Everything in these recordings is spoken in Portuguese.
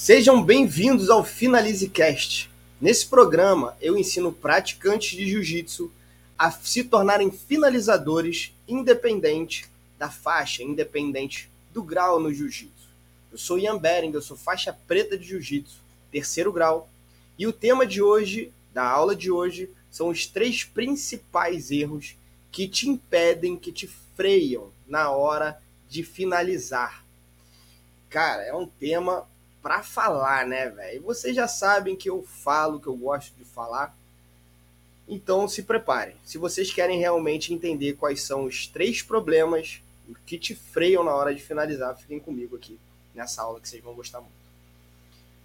Sejam bem-vindos ao FinalizeCast. Nesse programa, eu ensino praticantes de jiu-jitsu a se tornarem finalizadores independente da faixa, independente do grau no jiu-jitsu. Eu sou Ian Bering, eu sou faixa preta de jiu-jitsu, terceiro grau, e o tema de hoje, da aula de hoje, são os três principais erros que te impedem, que te freiam na hora de finalizar. Cara, é um tema para falar, né, velho? Vocês já sabem que eu falo, que eu gosto de falar. Então se preparem. Se vocês querem realmente entender quais são os três problemas que te freiam na hora de finalizar, fiquem comigo aqui nessa aula que vocês vão gostar muito.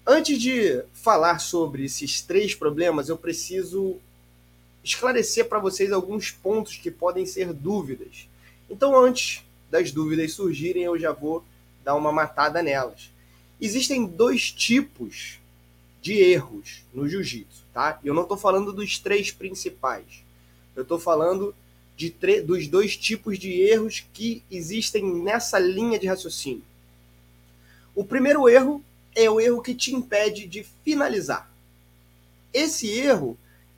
Antes de falar sobre esses três problemas, eu preciso esclarecer para vocês alguns pontos que podem ser dúvidas. Então, antes das dúvidas surgirem, eu já vou dar uma matada nelas. Existem dois tipos de erros no jiu-jitsu, tá? Eu não estou falando dos três principais. Eu estou falando de dos dois tipos de erros que existem nessa linha de raciocínio. O primeiro erro é o erro que te impede de finalizar. Esse erro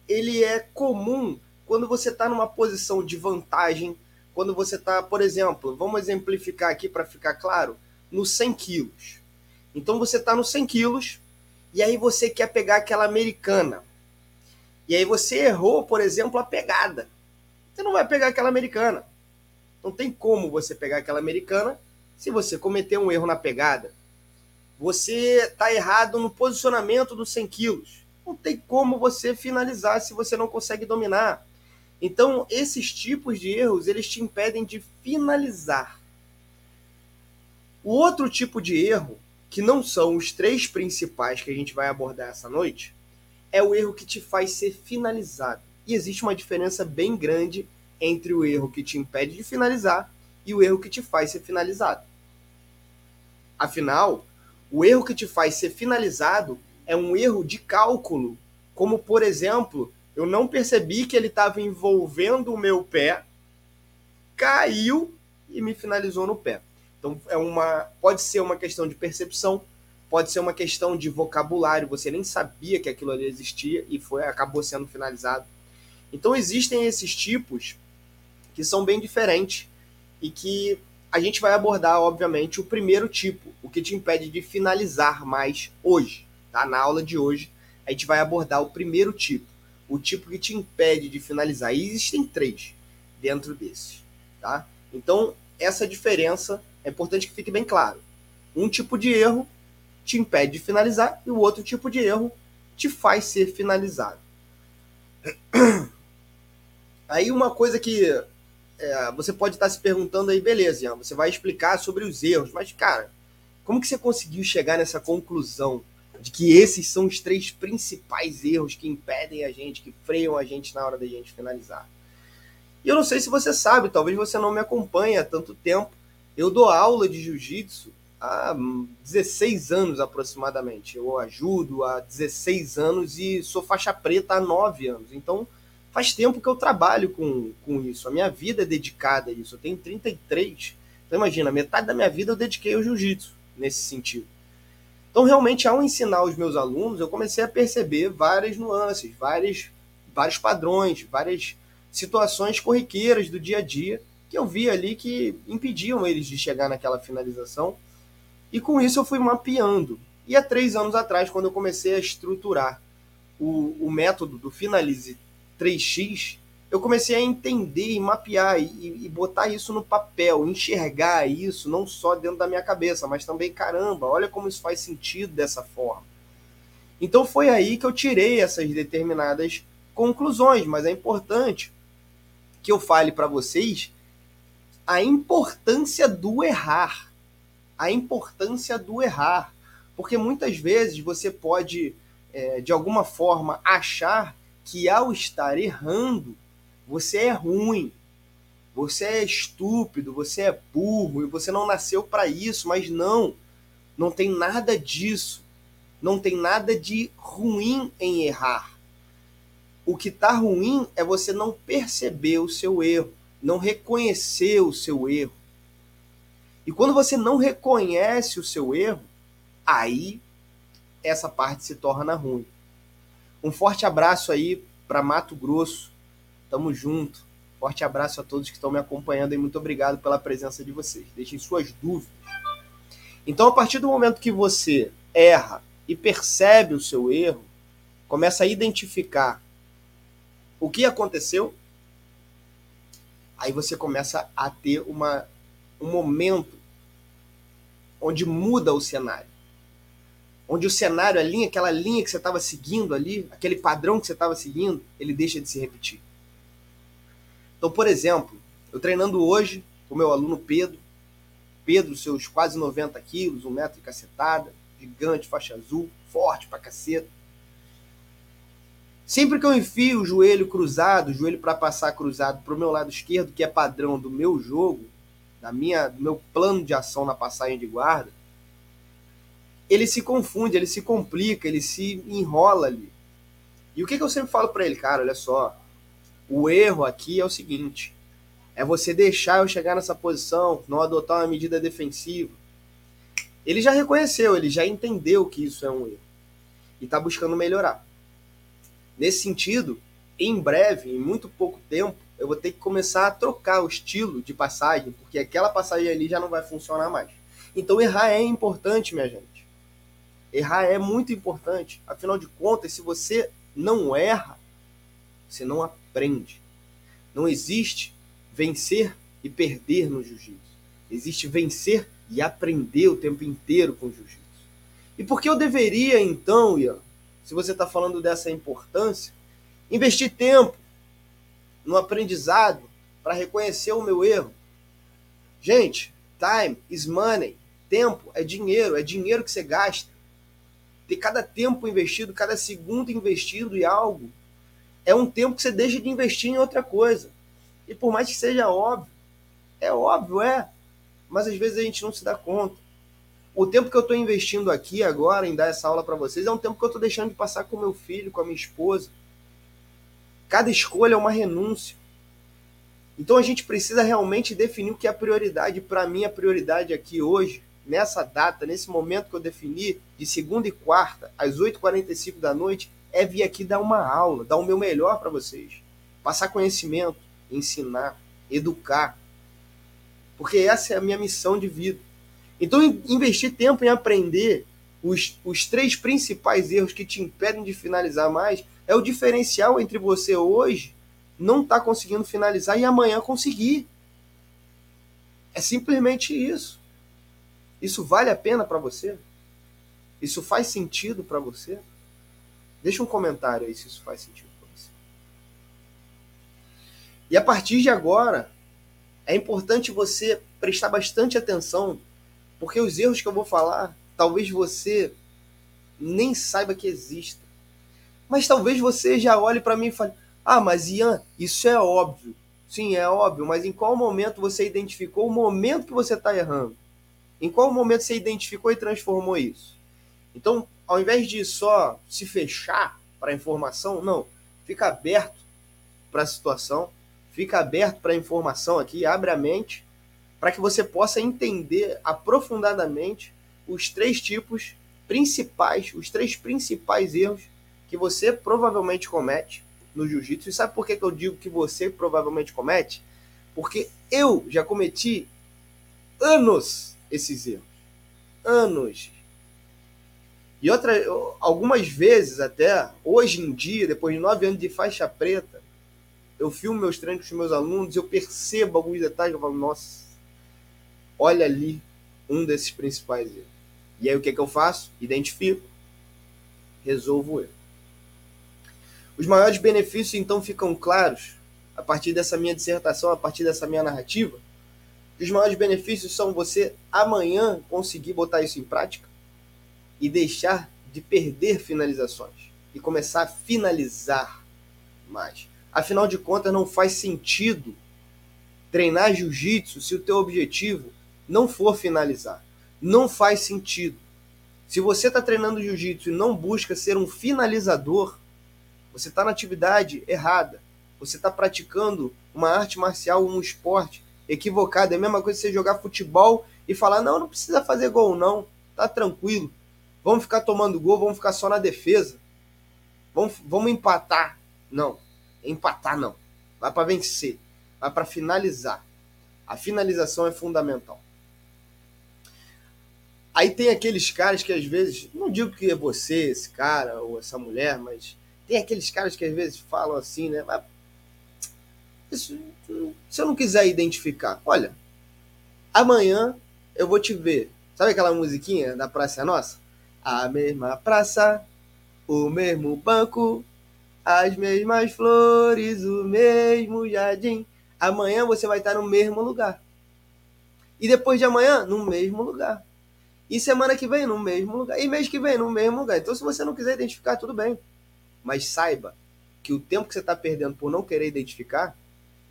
ele é comum quando você está numa posição de vantagem, quando você está, por exemplo, vamos exemplificar aqui para ficar claro, no 100 quilos. Então você está nos 100 quilos e aí você quer pegar aquela americana. E aí você errou, por exemplo, a pegada. Você não vai pegar aquela americana. Não tem como você pegar aquela americana se você cometer um erro na pegada. Você está errado no posicionamento dos 100 quilos. Não tem como você finalizar se você não consegue dominar. Então, esses tipos de erros, eles te impedem de finalizar. O outro tipo de erro que não são os três principais que a gente vai abordar essa noite, é o erro que te faz ser finalizado. E existe uma diferença bem grande entre o erro que te impede de finalizar e o erro que te faz ser finalizado. Afinal, o erro que te faz ser finalizado é um erro de cálculo, como por exemplo, eu não percebi que ele estava envolvendo o meu pé, caiu e me finalizou no pé. Então é uma, pode ser uma questão de percepção, pode ser uma questão de vocabulário. Você nem sabia que aquilo ali existia e foi acabou sendo finalizado. Então existem esses tipos que são bem diferentes e que a gente vai abordar, obviamente, o primeiro tipo, o que te impede de finalizar mais hoje. Tá? Na aula de hoje, a gente vai abordar o primeiro tipo, o tipo que te impede de finalizar. E existem três dentro desses. Tá? Então, essa diferença é importante que fique bem claro. Um tipo de erro te impede de finalizar e o outro tipo de erro te faz ser finalizado. Aí uma coisa que é, você pode estar se perguntando aí, beleza, Ian, você vai explicar sobre os erros, mas cara, como que você conseguiu chegar nessa conclusão de que esses são os três principais erros que impedem a gente, que freiam a gente na hora da gente finalizar? E eu não sei se você sabe, talvez você não me acompanhe há tanto tempo, eu dou aula de jiu-jitsu há 16 anos aproximadamente. Eu ajudo há 16 anos e sou faixa preta há 9 anos. Então faz tempo que eu trabalho com, com isso. A minha vida é dedicada a isso. Eu tenho 33. Então imagina, metade da minha vida eu dediquei ao jiu-jitsu nesse sentido. Então realmente ao ensinar os meus alunos, eu comecei a perceber várias nuances, várias, vários padrões, várias situações corriqueiras do dia a dia que eu vi ali que impediam eles de chegar naquela finalização. E com isso eu fui mapeando. E há três anos atrás, quando eu comecei a estruturar o, o método do Finalize 3x, eu comecei a entender e mapear e, e, botar isso no papel, enxergar isso não só dentro da minha cabeça, mas também, caramba, olha como isso faz sentido dessa forma. Então foi aí que eu tirei essas determinadas conclusões, mas é importante que eu fale para vocês a importância do errar. A importância do errar. Porque muitas vezes você pode, é, de alguma forma, achar que ao estar errando, você é ruim, você é estúpido, você é burro e você não nasceu para isso, mas não, não tem nada disso. Não tem nada de ruim em errar. O que está ruim é você não perceber o seu erro não reconheceu o seu erro. E quando você não reconhece o seu erro, aí essa parte se torna ruim. Um forte abraço aí para Mato Grosso. Tamo junto. Forte abraço a todos que estão me acompanhando e muito obrigado pela presença de vocês. Deixem suas dúvidas. Então, a partir do momento que você erra e percebe o seu erro, começa a identificar o que aconteceu, aí você começa a ter uma, um momento onde muda o cenário. Onde o cenário, a linha, aquela linha que você estava seguindo ali, aquele padrão que você estava seguindo, ele deixa de se repetir. Então, por exemplo, eu treinando hoje com meu aluno Pedro, Pedro, seus quase 90 quilos, um metro de cacetada, gigante, faixa azul, forte pra caceta. Sempre que eu enfio o joelho cruzado, o joelho para passar cruzado para o meu lado esquerdo, que é padrão do meu jogo, da minha, do meu plano de ação na passagem de guarda, ele se confunde, ele se complica, ele se enrola ali. E o que, que eu sempre falo para ele, cara, olha só, o erro aqui é o seguinte, é você deixar eu chegar nessa posição, não adotar uma medida defensiva. Ele já reconheceu, ele já entendeu que isso é um erro e está buscando melhorar. Nesse sentido, em breve, em muito pouco tempo, eu vou ter que começar a trocar o estilo de passagem, porque aquela passagem ali já não vai funcionar mais. Então errar é importante, minha gente. Errar é muito importante. Afinal de contas, se você não erra, você não aprende. Não existe vencer e perder no jiu-jitsu. Existe vencer e aprender o tempo inteiro com o jiu-jitsu. E por que eu deveria, então, Ian, se você está falando dessa importância, investir tempo no aprendizado para reconhecer o meu erro. Gente, time is money. Tempo é dinheiro, é dinheiro que você gasta. Ter cada tempo investido, cada segundo investido em algo, é um tempo que você deixa de investir em outra coisa. E por mais que seja óbvio, é óbvio, é, mas às vezes a gente não se dá conta o tempo que eu estou investindo aqui agora em dar essa aula para vocês é um tempo que eu estou deixando de passar com meu filho, com a minha esposa. Cada escolha é uma renúncia. Então a gente precisa realmente definir o que é a prioridade. Para mim, a prioridade aqui hoje, nessa data, nesse momento que eu defini, de segunda e quarta, às 8h45 da noite, é vir aqui dar uma aula, dar o meu melhor para vocês. Passar conhecimento, ensinar, educar. Porque essa é a minha missão de vida. Então, investir tempo em aprender os, os três principais erros que te impedem de finalizar mais é o diferencial entre você hoje não estar tá conseguindo finalizar e amanhã conseguir. É simplesmente isso. Isso vale a pena para você? Isso faz sentido para você? Deixa um comentário aí se isso faz sentido para você. E a partir de agora, é importante você prestar bastante atenção porque os erros que eu vou falar, talvez você nem saiba que existem. Mas talvez você já olhe para mim e fale: Ah, mas Ian, isso é óbvio. Sim, é óbvio, mas em qual momento você identificou o momento que você está errando? Em qual momento você identificou e transformou isso? Então, ao invés de só se fechar para a informação, não. Fica aberto para a situação, fica aberto para a informação aqui, abre a mente para que você possa entender aprofundadamente os três tipos principais, os três principais erros que você provavelmente comete no jiu-jitsu. E sabe por que, que eu digo que você provavelmente comete? Porque eu já cometi anos esses erros. Anos. E outra, algumas vezes até, hoje em dia, depois de nove anos de faixa preta, eu filmo meus treinos com meus alunos, eu percebo alguns detalhes, eu falo, nossa, olha ali um desses principais erros. E aí o que, é que eu faço? Identifico, resolvo o erro. Os maiores benefícios então ficam claros a partir dessa minha dissertação, a partir dessa minha narrativa. Os maiores benefícios são você amanhã conseguir botar isso em prática e deixar de perder finalizações e começar a finalizar mais. Afinal de contas, não faz sentido treinar jiu-jitsu se o teu objetivo não for finalizar. Não faz sentido. Se você está treinando jiu-jitsu e não busca ser um finalizador, você está na atividade errada. Você está praticando uma arte marcial, um esporte equivocado. É a mesma coisa que você jogar futebol e falar: não, não precisa fazer gol, não. Tá tranquilo. Vamos ficar tomando gol, vamos ficar só na defesa. Vamos, vamos empatar. Não, empatar não. Vai para vencer, vai para finalizar. A finalização é fundamental. Aí tem aqueles caras que às vezes, não digo que é você, esse cara ou essa mulher, mas tem aqueles caras que às vezes falam assim, né? Isso, se eu não quiser identificar, olha, amanhã eu vou te ver. Sabe aquela musiquinha da Praça Nossa? A mesma praça, o mesmo banco, as mesmas flores, o mesmo jardim. Amanhã você vai estar no mesmo lugar. E depois de amanhã, no mesmo lugar. E semana que vem, no mesmo lugar. E mês que vem, no mesmo lugar. Então, se você não quiser identificar, tudo bem. Mas saiba que o tempo que você está perdendo por não querer identificar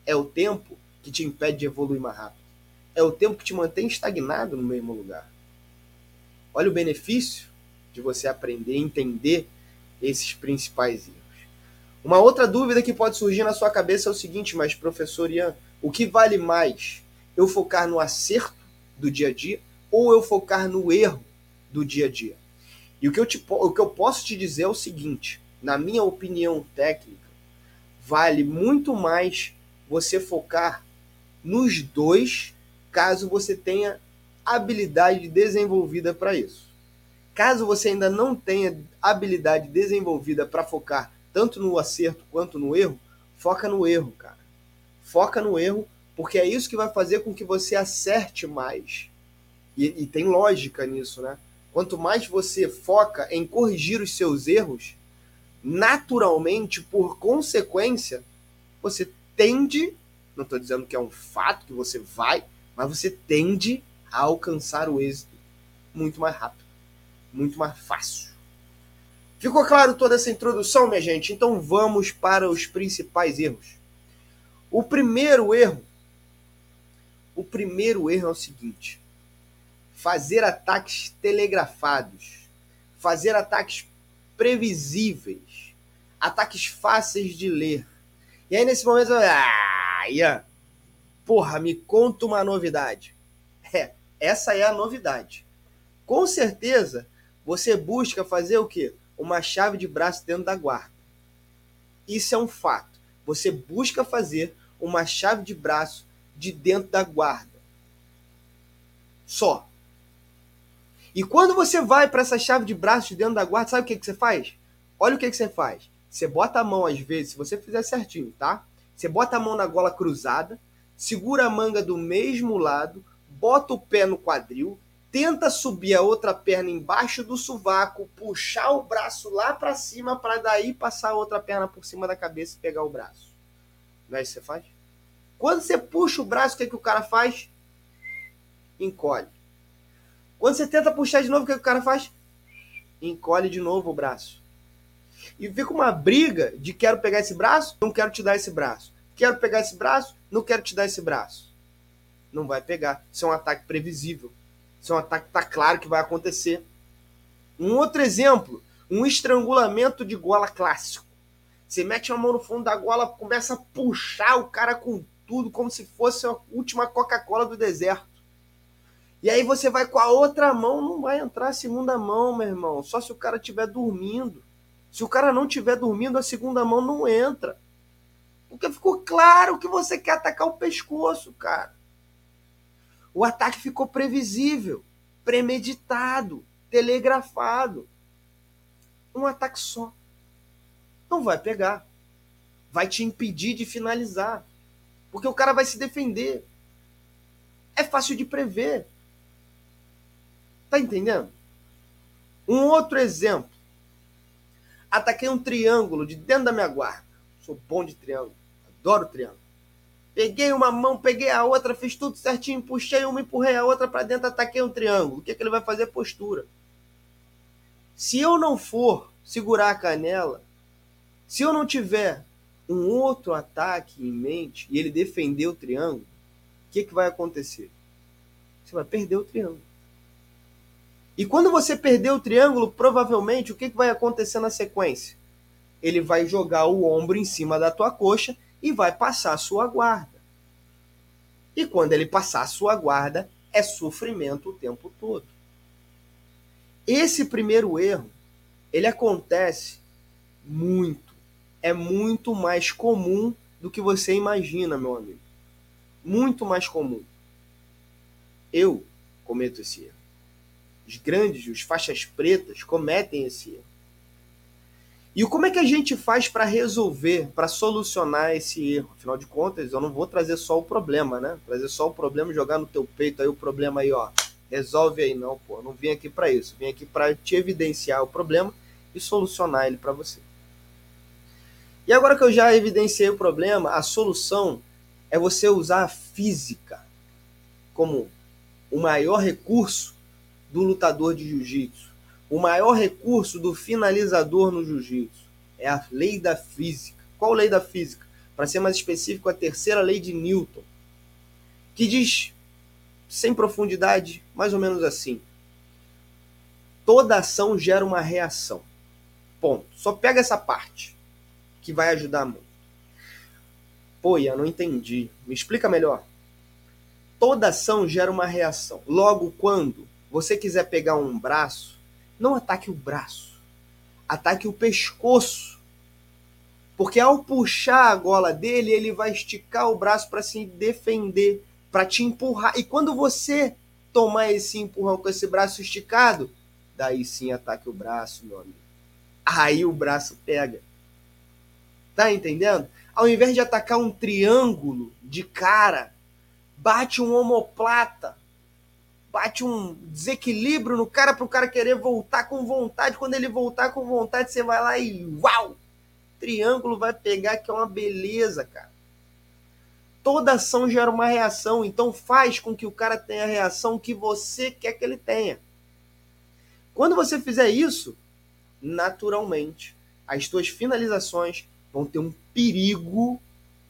é o tempo que te impede de evoluir mais rápido. É o tempo que te mantém estagnado no mesmo lugar. Olha o benefício de você aprender, entender esses principais erros. Uma outra dúvida que pode surgir na sua cabeça é o seguinte, mas professor Ian, o que vale mais? Eu focar no acerto do dia a dia ou eu focar no erro do dia a dia? E o que eu, te, o que eu posso te dizer é o seguinte, na minha opinião técnica, vale muito mais você focar nos dois, caso você tenha habilidade desenvolvida para isso. Caso você ainda não tenha habilidade desenvolvida para focar tanto no acerto quanto no erro, foca no erro, cara. Foca no erro, porque é isso que vai fazer com que você acerte mais. E, e tem lógica nisso, né? Quanto mais você foca em corrigir os seus erros, naturalmente, por consequência, você tende, não estou dizendo que é um fato que você vai, mas você tende a alcançar o êxito muito mais rápido, muito mais fácil. Ficou claro toda essa introdução, minha gente? Então vamos para os principais erros. O primeiro erro, o primeiro erro é o seguinte: fazer ataques telegrafados, fazer ataques previsíveis, ataques fáceis de ler. E aí nesse momento, ah, Ian, porra, me conta uma novidade. É, essa é a novidade. Com certeza, você busca fazer o quê? Uma chave de braço dentro da guarda. Isso é um fato. Você busca fazer uma chave de braço de dentro da guarda. Só. E quando você vai para essa chave de braço de dentro da guarda, sabe o que, que você faz? Olha o que, que você faz. Você bota a mão, às vezes, se você fizer certinho, tá? Você bota a mão na gola cruzada, segura a manga do mesmo lado, bota o pé no quadril, tenta subir a outra perna embaixo do sovaco, puxar o braço lá para cima para daí passar a outra perna por cima da cabeça e pegar o braço. Não é isso que você faz? Quando você puxa o braço, o que, que o cara faz? Encolhe. Quando você tenta puxar de novo, o que, que o cara faz? Encolhe de novo o braço. E fica uma briga de quero pegar esse braço, não quero te dar esse braço. Quero pegar esse braço, não quero te dar esse braço não vai pegar. Isso é um ataque previsível. Isso é um ataque que está claro que vai acontecer. Um outro exemplo, um estrangulamento de gola clássico. Você mete a mão no fundo da gola, começa a puxar o cara com tudo, como se fosse a última Coca-Cola do deserto. E aí você vai com a outra mão, não vai entrar a segunda mão, meu irmão. Só se o cara estiver dormindo. Se o cara não estiver dormindo, a segunda mão não entra. Porque ficou claro que você quer atacar o pescoço, cara. O ataque ficou previsível, premeditado, telegrafado. Um ataque só. Não vai pegar. Vai te impedir de finalizar. Porque o cara vai se defender. É fácil de prever. Tá entendendo? Um outro exemplo. Ataquei um triângulo de dentro da minha guarda. Sou bom de triângulo. Adoro triângulo. Peguei uma mão, peguei a outra, fiz tudo certinho, puxei uma, empurrei a outra para dentro, ataquei um triângulo. O que, é que ele vai fazer? Postura. Se eu não for segurar a canela, se eu não tiver um outro ataque em mente e ele defender o triângulo, o que, é que vai acontecer? Você vai perder o triângulo. E quando você perder o triângulo, provavelmente o que, vai acontecer na sequência? Ele vai jogar o ombro em cima da tua coxa e vai passar a sua guarda. E quando ele passar a sua guarda, é sofrimento o tempo todo. Esse primeiro erro, ele acontece muito. É muito mais comum do que você imagina, meu amigo. Muito mais comum. Eu cometo esse erro. Os grandes, os faixas pretas cometem esse erro. E como é que a gente faz para resolver, para solucionar esse erro? Afinal de contas, eu não vou trazer só o problema, né? Trazer só o problema jogar no teu peito aí o problema aí, ó. Resolve aí não, pô. Não vim aqui para isso. Vim aqui para te evidenciar o problema e solucionar ele para você. E agora que eu já evidenciei o problema, a solução é você usar a física como o maior recurso do lutador de jiu-jitsu o maior recurso do finalizador no jiu-jitsu é a lei da física. Qual lei da física? Para ser mais específico, a terceira lei de Newton, que diz, sem profundidade, mais ou menos assim: toda ação gera uma reação. Ponto. Só pega essa parte, que vai ajudar muito. Pô, Ian, não entendi. Me explica melhor. Toda ação gera uma reação. Logo, quando você quiser pegar um braço, não ataque o braço, ataque o pescoço. Porque ao puxar a gola dele, ele vai esticar o braço para se defender, para te empurrar. E quando você tomar esse empurrão com esse braço esticado, daí sim ataque o braço, meu amigo. Aí o braço pega. Tá entendendo? Ao invés de atacar um triângulo de cara, bate um omoplata bate um desequilíbrio no cara para o cara querer voltar com vontade. Quando ele voltar com vontade, você vai lá e uau! Triângulo vai pegar que é uma beleza, cara. Toda ação gera uma reação, então faz com que o cara tenha a reação que você quer que ele tenha. Quando você fizer isso, naturalmente, as suas finalizações vão ter um perigo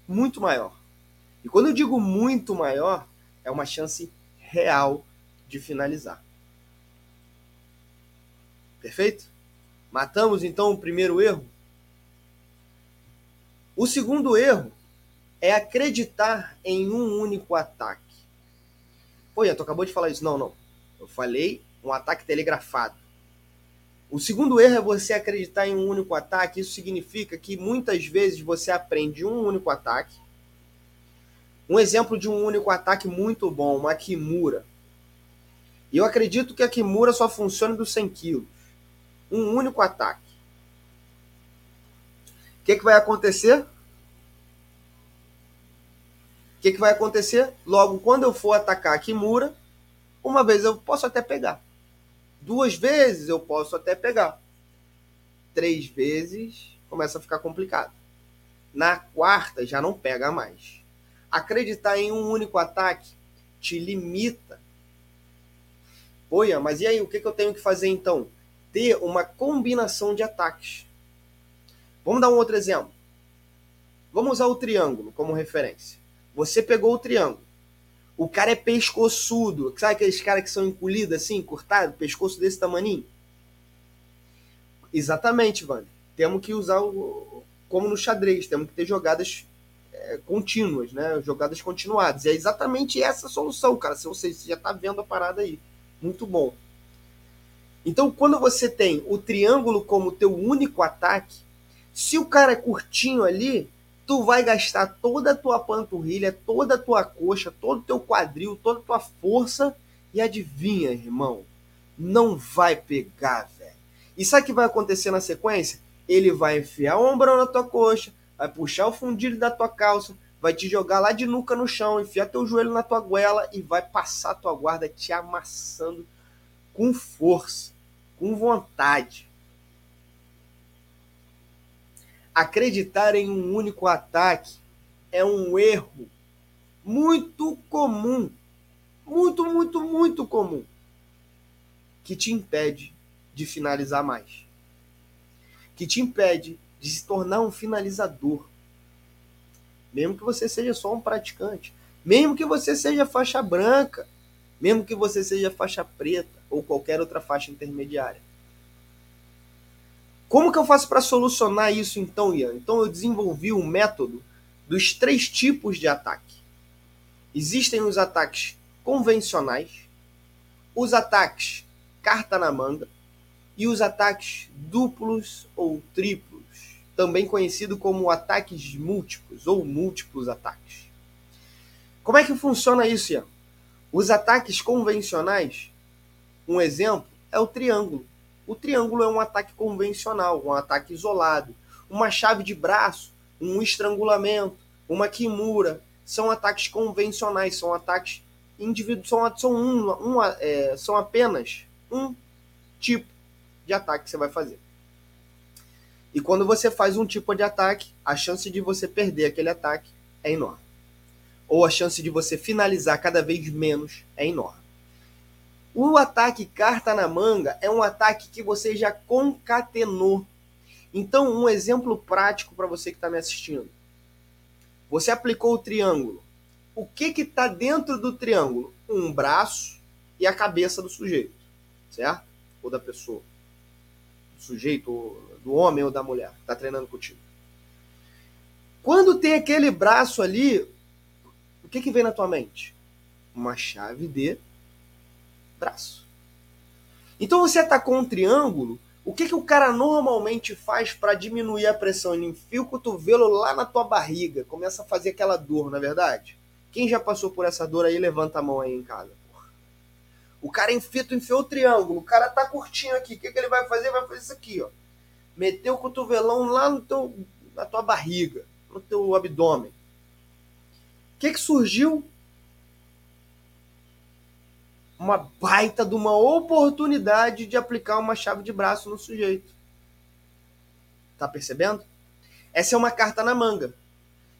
muito maior. E quando eu digo muito maior, é uma chance real de finalizar. Perfeito? Matamos então o primeiro erro. O segundo erro é acreditar em um único ataque. Pô, tu acabou de falar isso. Não, não. Eu falei um ataque telegrafado. O segundo erro é você acreditar em um único ataque. Isso significa que muitas vezes você aprende um único ataque. Um exemplo de um único ataque muito bom, uma Kimura. E eu acredito que a Kimura só funciona dos 100 quilos. Um único ataque. O que, que vai acontecer? O que, que vai acontecer? Logo, quando eu for atacar a Kimura, uma vez eu posso até pegar. Duas vezes eu posso até pegar. Três vezes começa a ficar complicado. Na quarta já não pega mais. Acreditar em um único ataque te limita Mas e aí, o que, que eu tenho que fazer então? Ter uma combinação de ataques. Vamos dar um outro exemplo. Vamos usar o triângulo como referência. Você pegou o triângulo. O cara é pescoçudo. Sabe aqueles caras que são encolhidos assim, cortado, pescoço desse tamaninho? Exatamente, Wander. Temos que usar o, como no xadrez, temos que ter jogadas é, contínuas, né? Jogadas continuadas. E é exatamente essa a solução, cara. Se você já está vendo a parada aí muito bom. Então, quando você tem o triângulo como teu único ataque, se o cara é curtinho ali, tu vai gastar toda a tua panturrilha, toda a tua coxa, todo o teu quadril, toda a tua força e adivinha, irmão, não vai pegar, velho. E sabe o que vai acontecer na sequência? Ele vai enfiar o ombrão na tua coxa, vai puxar o fundilho da tua calça, vai te jogar lá de nuca no chão, enfiar teu joelho na tua goela e vai passar tua guarda te amassando com força, com vontade. Acreditar em um único ataque é um erro muito comum, muito, muito, muito comum, que te impede de finalizar mais, que te impede de se tornar um finalizador mesmo que você seja só um praticante, mesmo que você seja faixa branca, mesmo que você seja faixa preta ou qualquer outra faixa intermediária. Como que eu faço para solucionar isso então, Ian? Então eu desenvolvi um método dos três tipos de ataque. Existem os ataques convencionais, os ataques carta na manga e os ataques duplos ou triplos, também conhecido como ataques múltiplos ou múltiplos ataques. Como é que funciona isso, Ian? Os ataques convencionais, um exemplo é o triângulo. O triângulo é um ataque convencional, um ataque isolado. Uma chave de braço, um estrangulamento, uma kimura, são ataques convencionais, são ataques individuais, são, são, um, um, é, são apenas um tipo de ataque que você vai fazer. E quando você faz um tipo de ataque, a chance de você perder aquele ataque é enorme. Ou a chance de você finalizar cada vez menos é enorme. O ataque carta na manga é um ataque que você já concatenou. Então, um exemplo prático para você que está me assistindo. Você aplicou o triângulo. O que está dentro do triângulo? Um braço e a cabeça do sujeito, certo? Ou da pessoa. Sujeito, do homem ou da mulher que está treinando contigo. Quando tem aquele braço ali, o que, que vem na tua mente? Uma chave de braço. Então você atacou um triângulo, o que, que o cara normalmente faz para diminuir a pressão? Ele enfia o cotovelo lá na tua barriga, começa a fazer aquela dor, na é verdade? Quem já passou por essa dor aí, levanta a mão aí em casa. O cara enfia, enfiou o triângulo, o cara tá curtinho aqui, o que, que ele vai fazer? Vai fazer isso aqui, ó. Meter o cotovelão lá no teu, na tua barriga, no teu abdômen. O que, que surgiu? uma baita de uma oportunidade de aplicar uma chave de braço no sujeito. Tá percebendo? Essa é uma carta na manga.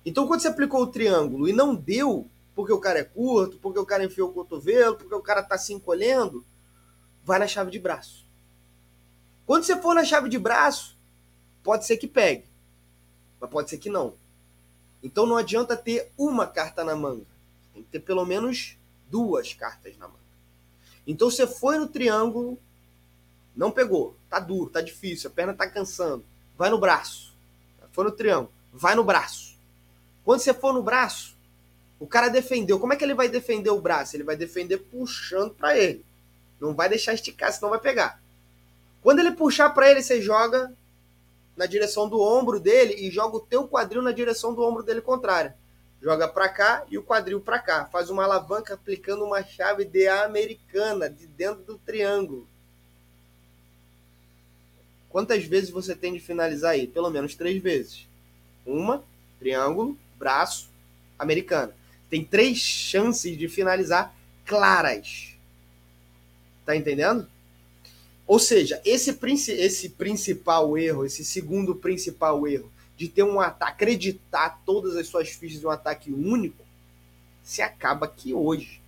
Então, quando você aplicou o triângulo e não deu, porque o cara é curto, porque o cara enfiou o cotovelo, porque o cara tá se encolhendo, vai na chave de braço. Quando você for na chave de braço, pode ser que pegue, mas pode ser que não. Então não adianta ter uma carta na manga. Tem que ter pelo menos duas cartas na manga. Então você foi no triângulo, não pegou, tá duro, tá difícil, a perna tá cansando. Vai no braço. Foi no triângulo, vai no braço. Quando você for no braço, o cara defendeu. Como é que ele vai defender o braço? Ele vai defender puxando para ele. Não vai deixar esticar, senão vai pegar. Quando ele puxar para ele, você joga na direção do ombro dele e joga o teu quadril na direção do ombro dele contrária joga para cá e o quadril para cá. Faz uma alavanca aplicando uma chave de americana de dentro do triângulo. Quantas vezes você tem de finalizar aí? Pelo menos três vezes. Uma, triângulo, braço, americana. Tem três chances de finalizar claras. Tá entendendo? Ou seja, esse, esse principal erro, esse segundo principal erro, de ter um ataque, acreditar todas as suas fichas em um ataque único, se acaba aqui hoje.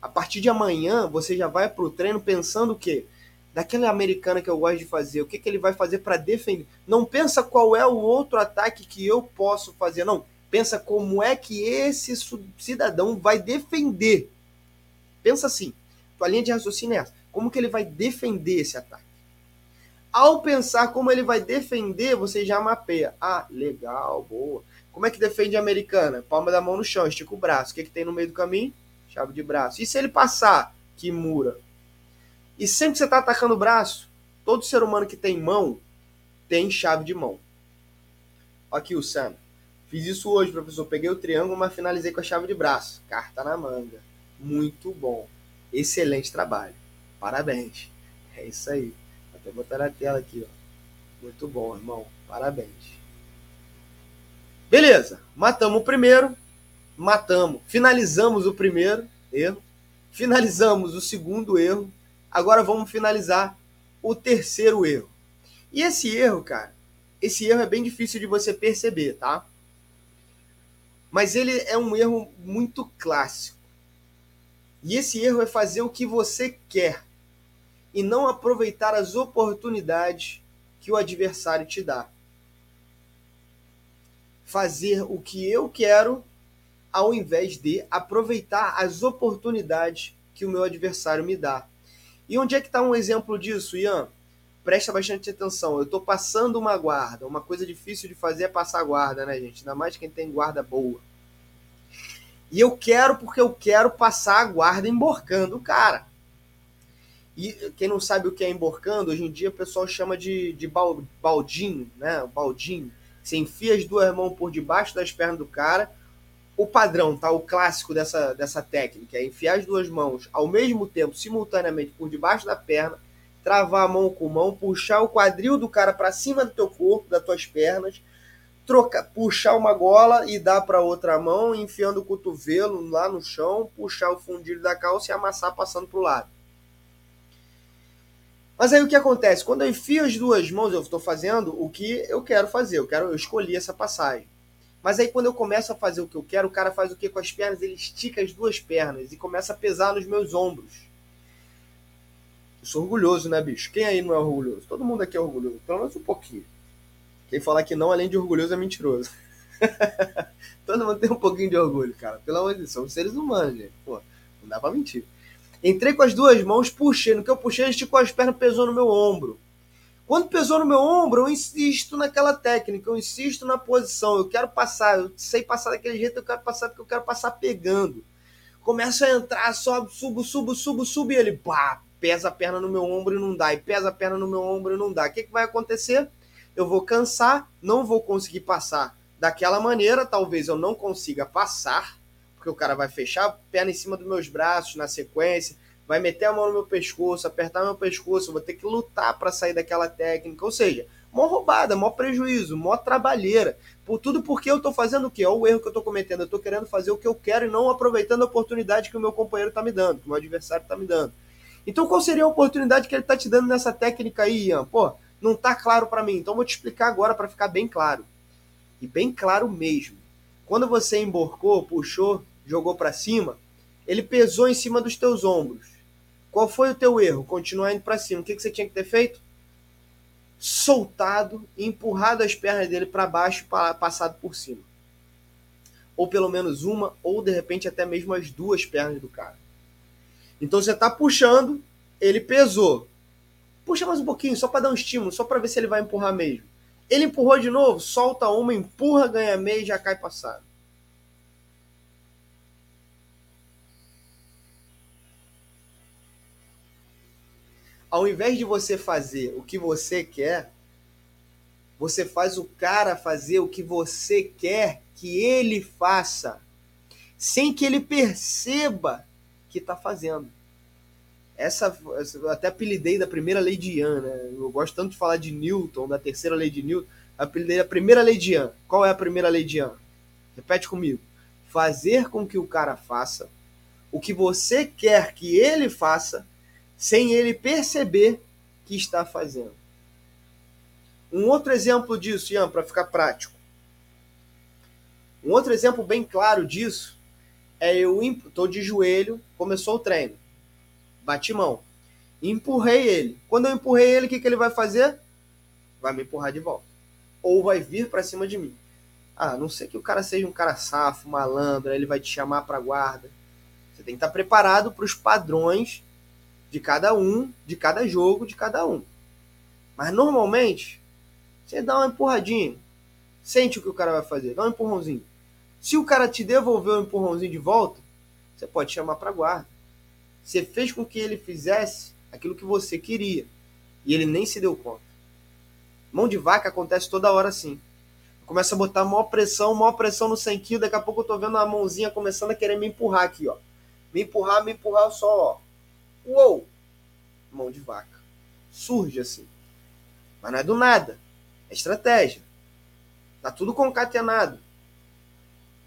A partir de amanhã, você já vai para o treino pensando o quê? Daquela americana que eu gosto de fazer, o que, que ele vai fazer para defender? Não pensa qual é o outro ataque que eu posso fazer, não. Pensa como é que esse cidadão vai defender. Pensa assim, tua linha de raciocínio é essa. Como que ele vai defender esse ataque? Ao pensar como ele vai defender, você já mapeia. Ah, legal, boa. Como é que defende a americana? Palma da mão no chão, estica o braço. O que, que tem no meio do caminho? Chave de braço. E se ele passar? Kimura. E sempre que você está atacando o braço, todo ser humano que tem mão tem chave de mão. Aqui o Sam. Fiz isso hoje, professor. Peguei o triângulo, mas finalizei com a chave de braço. Carta na manga. Muito bom. Excelente trabalho. Parabéns. É isso aí. Até botar na tela aqui, ó. Muito bom, irmão. Parabéns. Beleza. Matamos o primeiro. Matamos. Finalizamos o primeiro erro. Finalizamos o segundo erro. Agora vamos finalizar o terceiro erro. E esse erro, cara, esse erro é bem difícil de você perceber, tá? Mas ele é um erro muito clássico. E esse erro é fazer o que você quer e não aproveitar as oportunidades que o adversário te dá. Fazer o que eu quero ao invés de aproveitar as oportunidades que o meu adversário me dá. E onde é que está um exemplo disso, Ian? Presta bastante atenção. Eu estou passando uma guarda. Uma coisa difícil de fazer é passar guarda, né, gente? Ainda mais quem tem guarda boa. E eu quero porque eu quero passar a guarda emborcando o cara. E quem não sabe o que é emborcando, hoje em dia o pessoal chama de, de baldinho, né? Baldinho. Você enfia as duas mãos por debaixo das pernas do cara. O padrão, tá? O clássico dessa, dessa técnica é enfiar as duas mãos ao mesmo tempo, simultaneamente, por debaixo da perna, travar a mão com mão, puxar o quadril do cara para cima do teu corpo, das tuas pernas, trocar, puxar uma gola e dar para outra mão, enfiando o cotovelo lá no chão, puxar o fundilho da calça e amassar passando pro lado. Mas aí o que acontece? Quando eu enfio as duas mãos, eu estou fazendo o que eu quero fazer. Eu quero, eu escolhi essa passagem. Mas aí quando eu começo a fazer o que eu quero, o cara faz o que com as pernas? Ele estica as duas pernas e começa a pesar nos meus ombros. Eu sou orgulhoso, né, bicho? Quem aí não é orgulhoso? Todo mundo aqui é orgulhoso, pelo menos um pouquinho. Quem falar que não, além de orgulhoso, é mentiroso. Todo mundo tem um pouquinho de orgulho, cara. Pelo amor de Deus, são seres humanos, gente. Pô, não dá pra mentir. Entrei com as duas mãos, puxei. No que eu puxei, esticou as pernas, pesou no meu ombro. Quando pesou no meu ombro, eu insisto naquela técnica, eu insisto na posição. Eu quero passar, eu sei passar daquele jeito, eu quero passar porque eu quero passar pegando. Começa a entrar, sobe, subo, subo, subo, subo, e ele pá, pesa a perna no meu ombro e não dá, e pesa a perna no meu ombro e não dá. O que, que vai acontecer? Eu vou cansar, não vou conseguir passar daquela maneira, talvez eu não consiga passar, porque o cara vai fechar a perna em cima dos meus braços na sequência, vai meter a mão no meu pescoço, apertar meu pescoço, eu vou ter que lutar para sair daquela técnica. Ou seja, mó roubada, mó prejuízo, mó trabalheira. Por tudo porque eu estou fazendo o quê? Olha o erro que eu estou cometendo. Eu estou querendo fazer o que eu quero e não aproveitando a oportunidade que o meu companheiro está me dando, que o meu adversário está me dando. Então, qual seria a oportunidade que ele está te dando nessa técnica aí, Ian? Pô, não está claro para mim. Então, vou te explicar agora para ficar bem claro. E bem claro mesmo. Quando você emborcou, puxou, jogou para cima, ele pesou em cima dos teus ombros. Qual foi o teu erro? Continuar indo para cima. O que, que você tinha que ter feito? Soltado empurrado as pernas dele para baixo passado por cima. Ou pelo menos uma, ou de repente até mesmo as duas pernas do cara. Então você está puxando, ele pesou. Puxa mais um pouquinho, só para dar um estímulo, só para ver se ele vai empurrar mesmo. Ele empurrou de novo, solta uma, empurra, ganha meio e já cai passado. Ao invés de você fazer o que você quer, você faz o cara fazer o que você quer que ele faça, sem que ele perceba que está fazendo. Essa, eu até apelidei da primeira lei de Ian, né? Eu gosto tanto de falar de Newton, da terceira lei de Newton. Apelidei a primeira lei de Ian. Qual é a primeira lei de Ian? Repete comigo. Fazer com que o cara faça o que você quer que ele faça, sem ele perceber que está fazendo. Um outro exemplo disso, Ian, para ficar prático. Um outro exemplo bem claro disso é eu estou de joelho, começou o treino, bati mão, empurrei ele. Quando eu empurrei ele, o que, que ele vai fazer? Vai me empurrar de volta. Ou vai vir para cima de mim. Ah, não sei que o cara seja um cara safo, malandro, ele vai te chamar para guarda. Você tem que estar preparado para os padrões de cada um, de cada jogo, de cada um. Mas normalmente, você dá uma empurradinha. Sente o que o cara vai fazer, dá um empurrãozinho. Se o cara te devolver o um empurrãozinho de volta, você pode chamar para guarda. Você fez com que ele fizesse aquilo que você queria e ele nem se deu conta. Mão de vaca acontece toda hora assim. Começa a botar maior pressão, maior pressão no 100 kg, daqui a pouco eu tô vendo a mãozinha começando a querer me empurrar aqui, ó. Me empurrar, me empurrar só, ó. Uou! Mão de vaca. Surge assim. Mas não é do nada. É estratégia. Tá tudo concatenado.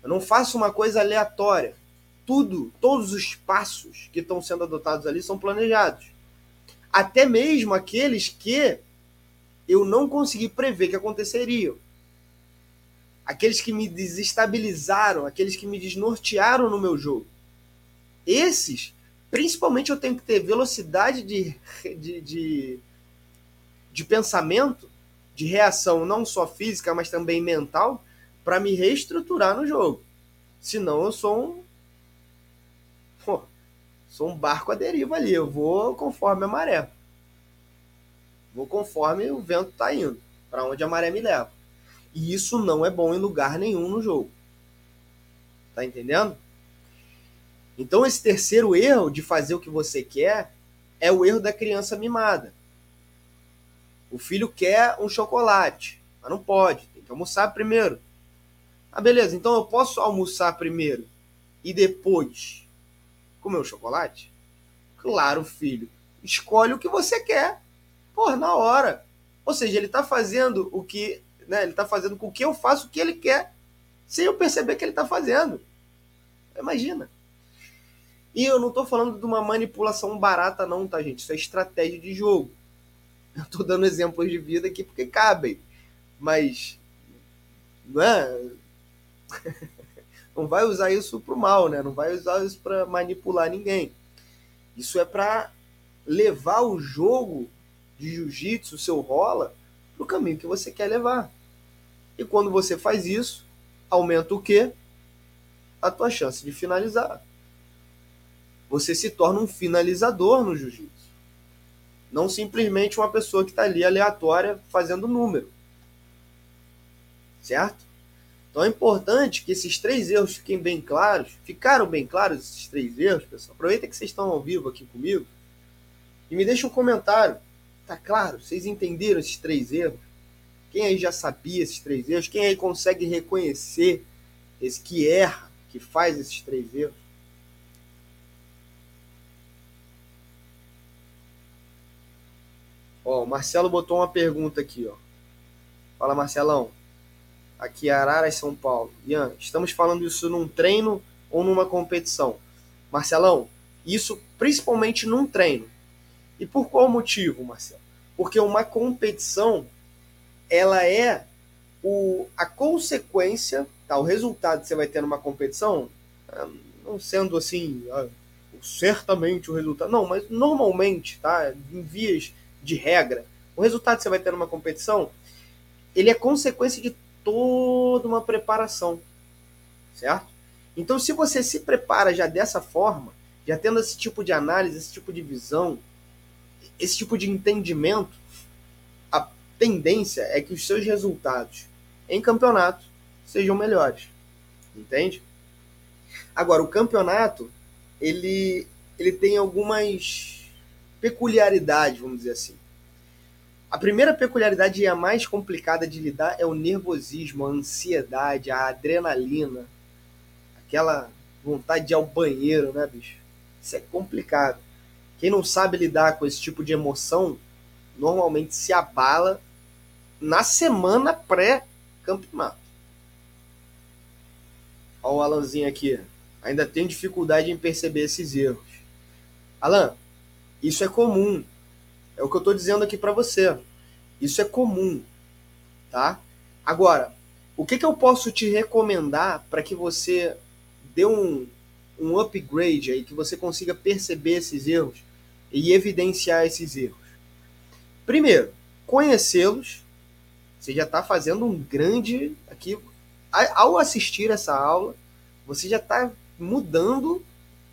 Eu não faço uma coisa aleatória. Tudo, todos os passos que estão sendo adotados ali são planejados. Até mesmo aqueles que eu não consegui prever que aconteceriam. Aqueles que me desestabilizaram, aqueles que me desnortearam no meu jogo. Esses, principalmente, eu tenho que ter velocidade de, de, de, de pensamento, de reação, não só física, mas também mental, para me reestruturar no jogo. Senão eu sou um. Pô, sou um barco à deriva ali. Eu vou conforme a maré. Vou conforme o vento está indo, para onde a maré me leva. E isso não é bom em lugar nenhum no jogo. Tá entendendo? Então esse terceiro erro de fazer o que você quer é o erro da criança mimada. O filho quer um chocolate, mas não pode, tem que almoçar primeiro. Ah, beleza, então eu posso almoçar primeiro e depois comer o chocolate? Claro, filho. Escolhe o que você quer. Porra, na hora. Ou seja, ele está fazendo o que. Né, ele está fazendo com que eu faça o que ele quer. Sem eu perceber que ele está fazendo. Imagina. E eu não estou falando de uma manipulação barata, não, tá, gente? Isso é estratégia de jogo. Eu estou dando exemplos de vida aqui porque cabem. Mas. Não é. não vai usar isso pro mal, né? Não vai usar isso para manipular ninguém. Isso é para levar o jogo de jiu-jitsu, seu rola, pro caminho que você quer levar. E quando você faz isso, aumenta o quê? A tua chance de finalizar. Você se torna um finalizador no jiu-jitsu. Não simplesmente uma pessoa que está ali aleatória fazendo número. Certo? Então é importante que esses três erros fiquem bem claros. Ficaram bem claros esses três erros, pessoal? Aproveita que vocês estão ao vivo aqui comigo e me deixa um comentário. Tá claro? Vocês entenderam esses três erros? Quem aí já sabia esses três erros? Quem aí consegue reconhecer esse que erra, que faz esses três erros? Ó, o Marcelo botou uma pergunta aqui, ó. Fala, Marcelão aqui Araras, São Paulo. Ian, estamos falando isso num treino ou numa competição? Marcelão, isso principalmente num treino. E por qual motivo, Marcelo? Porque uma competição, ela é o, a consequência, tá? o resultado que você vai ter numa competição, ah, não sendo assim, certamente o resultado, não, mas normalmente, tá? em vias de regra, o resultado que você vai ter numa competição, ele é consequência de toda uma preparação, certo? Então, se você se prepara já dessa forma, já tendo esse tipo de análise, esse tipo de visão, esse tipo de entendimento, a tendência é que os seus resultados em campeonato sejam melhores, entende? Agora, o campeonato, ele, ele tem algumas peculiaridades, vamos dizer assim. A primeira peculiaridade e a mais complicada de lidar é o nervosismo, a ansiedade, a adrenalina, aquela vontade de ir ao banheiro, né, bicho? Isso é complicado. Quem não sabe lidar com esse tipo de emoção normalmente se abala na semana pré-campeonato. Olha o Alanzinho aqui. Ainda tem dificuldade em perceber esses erros. Alan, isso é comum. É o que eu estou dizendo aqui para você. Isso é comum, tá? Agora, o que, que eu posso te recomendar para que você dê um, um upgrade aí, que você consiga perceber esses erros e evidenciar esses erros? Primeiro, conhecê-los. Você já está fazendo um grande aqui. Ao assistir essa aula, você já está mudando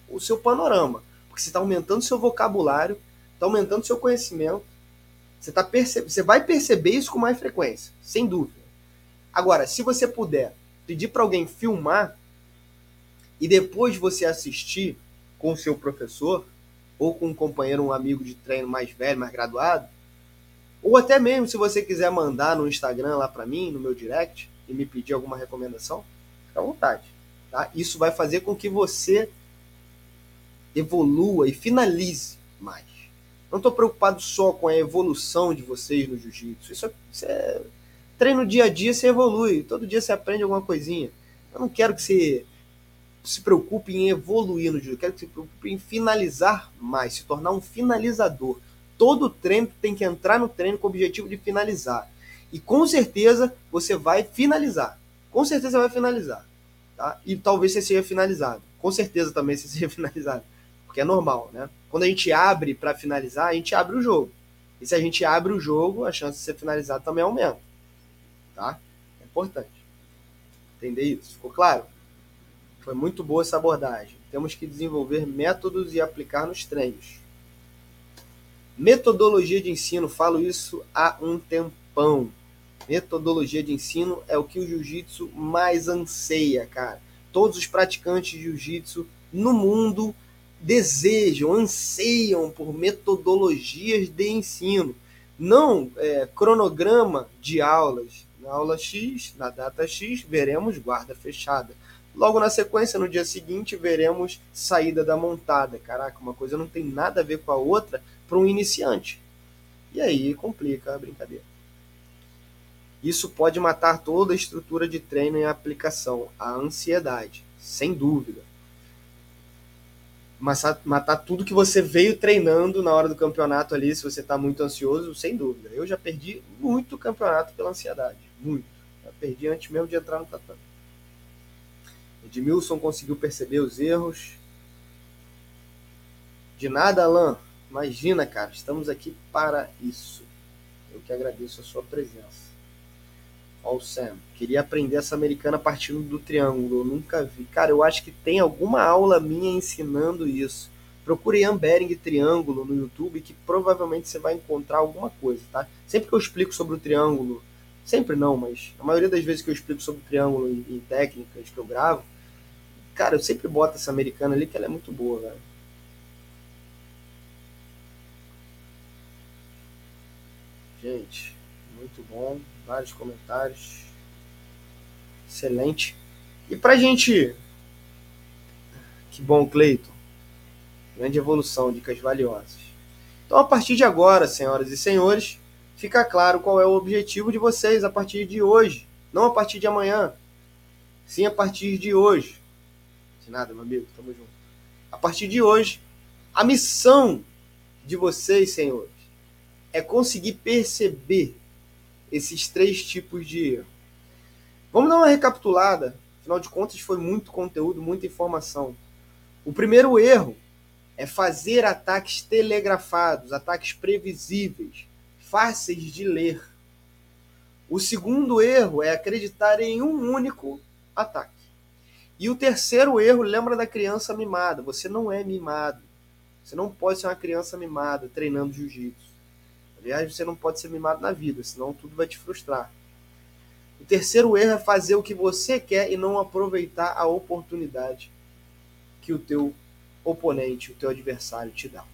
o seu panorama, porque você está aumentando seu vocabulário, está aumentando seu conhecimento. Você, tá perce... você vai perceber isso com mais frequência, sem dúvida. Agora, se você puder pedir para alguém filmar e depois você assistir com o seu professor ou com um companheiro, um amigo de treino mais velho, mais graduado, ou até mesmo se você quiser mandar no Instagram lá para mim, no meu direct, e me pedir alguma recomendação, fica à vontade. Tá? Isso vai fazer com que você evolua e finalize mais. Não estou preocupado só com a evolução de vocês no jiu-jitsu. Isso, é, isso é treino dia a dia, você evolui. Todo dia você aprende alguma coisinha. Eu não quero que você se preocupe em evoluir no jiu-jitsu. Quero que você se preocupe em finalizar mais, se tornar um finalizador. Todo treino tem que entrar no treino com o objetivo de finalizar. E com certeza você vai finalizar. Com certeza vai finalizar. Tá? E talvez você seja finalizado. Com certeza também você seja finalizado porque é normal, né? Quando a gente abre para finalizar, a gente abre o jogo. E se a gente abre o jogo, a chance de ser finalizado também aumenta. Tá? É importante. Entender isso? Ficou claro? Foi muito boa essa abordagem. Temos que desenvolver métodos e aplicar nos treinos. Metodologia de ensino, falo isso há um tempão. Metodologia de ensino é o que o jiu-jitsu mais anseia, cara. Todos os praticantes de jiu-jitsu no mundo desejam, anseiam por metodologias de ensino, não é, cronograma de aulas. Na aula X, na data X, veremos guarda fechada. Logo na sequência, no dia seguinte, veremos saída da montada. Caraca, uma coisa não tem nada a ver com a outra para um iniciante. E aí complica a brincadeira. Isso pode matar toda a estrutura de treino e aplicação, a ansiedade, sem dúvida. Matar, matar tudo que você veio treinando na hora do campeonato ali, se você está muito ansioso, sem dúvida. Eu já perdi muito campeonato pela ansiedade, muito. Já perdi antes mesmo de entrar no tatame. Edmilson conseguiu perceber os erros. De nada, Alan. Imagina, cara, estamos aqui para isso. Eu que agradeço a sua presença. Ó, o Sam, queria aprender essa americana partindo do triângulo. Eu nunca vi. Cara, eu acho que tem alguma aula minha ensinando isso. Procure Ian Bering Triângulo no YouTube que provavelmente você vai encontrar alguma coisa, tá? Sempre que eu explico sobre o triângulo, sempre não, mas a maioria das vezes que eu explico sobre o triângulo em técnicas que eu gravo, cara, eu sempre boto essa americana ali que ela é muito boa, velho. Gente, muito bom. Vários comentários. Excelente. E pra gente. Que bom, Cleiton. Grande evolução, dicas valiosas. Então, a partir de agora, senhoras e senhores, fica claro qual é o objetivo de vocês a partir de hoje. Não a partir de amanhã, sim a partir de hoje. De nada, meu amigo, tamo junto. A partir de hoje, a missão de vocês, senhores, é conseguir perceber esses três tipos de erro. Vamos dar uma recapitulada, afinal de contas foi muito conteúdo, muita informação. O primeiro erro é fazer ataques telegrafados, ataques previsíveis, fáceis de ler. O segundo erro é acreditar em um único ataque. E o terceiro erro, lembra da criança mimada. Você não é mimado. Você não pode ser uma criança mimada treinando jiu-jitsu. Aliás, você não pode ser mimado na vida, senão tudo vai te frustrar. O terceiro erro é fazer o que você quer e não aproveitar a oportunidade que o teu oponente, o teu adversário te dá.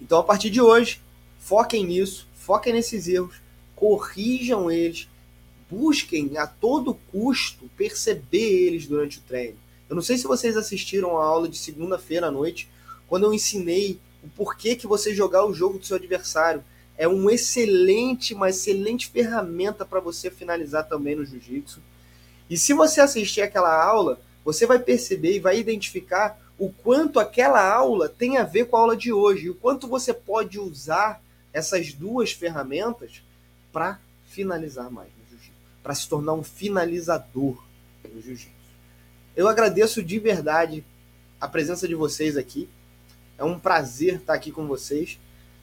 Então, a partir de hoje, foquem nisso, foquem nesses erros, corrijam eles, busquem a todo custo perceber eles durante o treino. Eu não sei se vocês assistiram a aula de segunda-feira à noite, quando eu ensinei o porquê que você jogar o jogo do seu adversário. É um excelente, uma excelente ferramenta para você finalizar também no jiu-jitsu. E se você assistir aquela aula, você vai perceber e vai identificar o quanto aquela aula tem a ver com a aula de hoje, e o quanto você pode usar essas duas ferramentas para finalizar mais no jiu-jitsu, para se tornar um finalizador no jiu-jitsu. Eu agradeço de verdade a presença de vocês aqui. É um prazer estar aqui com vocês.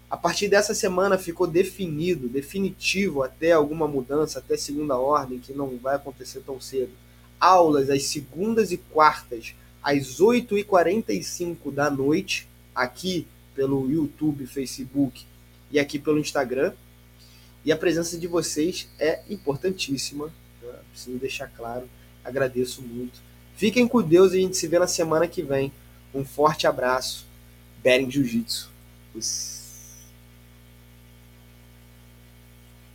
A partir dessa semana ficou definido, definitivo até alguma mudança, até segunda ordem, que não vai acontecer tão cedo. Aulas às segundas e quartas, às 8h45 da noite, aqui pelo YouTube, Facebook e aqui pelo Instagram. E a presença de vocês é importantíssima, né? preciso deixar claro. Agradeço muito. Fiquem com Deus e a gente se vê na semana que vem. Um forte abraço Bering Jiu-Jitsu.